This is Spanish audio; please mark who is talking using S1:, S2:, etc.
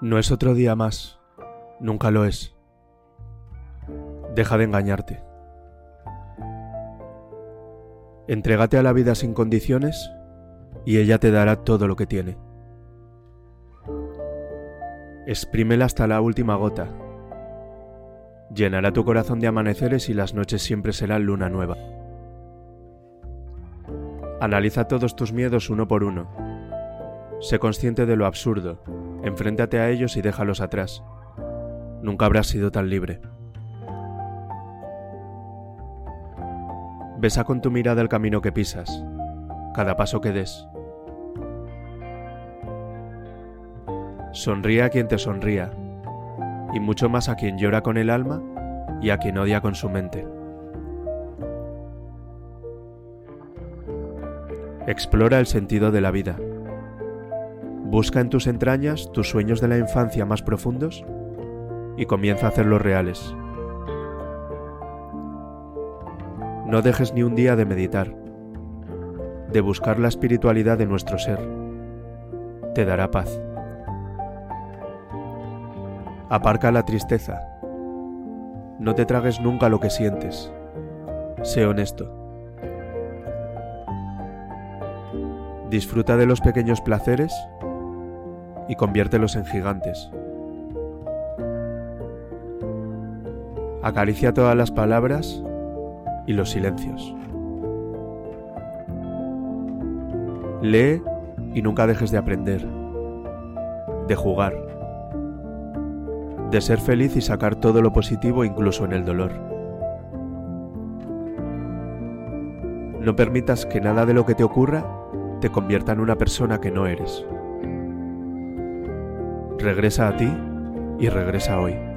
S1: No es otro día más, nunca lo es. Deja de engañarte. Entrégate a la vida sin condiciones y ella te dará todo lo que tiene. Exprímela hasta la última gota. Llenará tu corazón de amaneceres y las noches siempre serán luna nueva. Analiza todos tus miedos uno por uno. Sé consciente de lo absurdo, enfréntate a ellos y déjalos atrás. Nunca habrás sido tan libre. Besa con tu mirada el camino que pisas, cada paso que des. Sonríe a quien te sonría, y mucho más a quien llora con el alma y a quien odia con su mente. Explora el sentido de la vida. Busca en tus entrañas tus sueños de la infancia más profundos y comienza a hacerlos reales. No dejes ni un día de meditar, de buscar la espiritualidad de nuestro ser. Te dará paz. Aparca la tristeza. No te tragues nunca lo que sientes. Sé honesto. Disfruta de los pequeños placeres y conviértelos en gigantes. Acaricia todas las palabras y los silencios. Lee y nunca dejes de aprender, de jugar, de ser feliz y sacar todo lo positivo incluso en el dolor. No permitas que nada de lo que te ocurra te convierta en una persona que no eres. Regresa a ti y regresa hoy.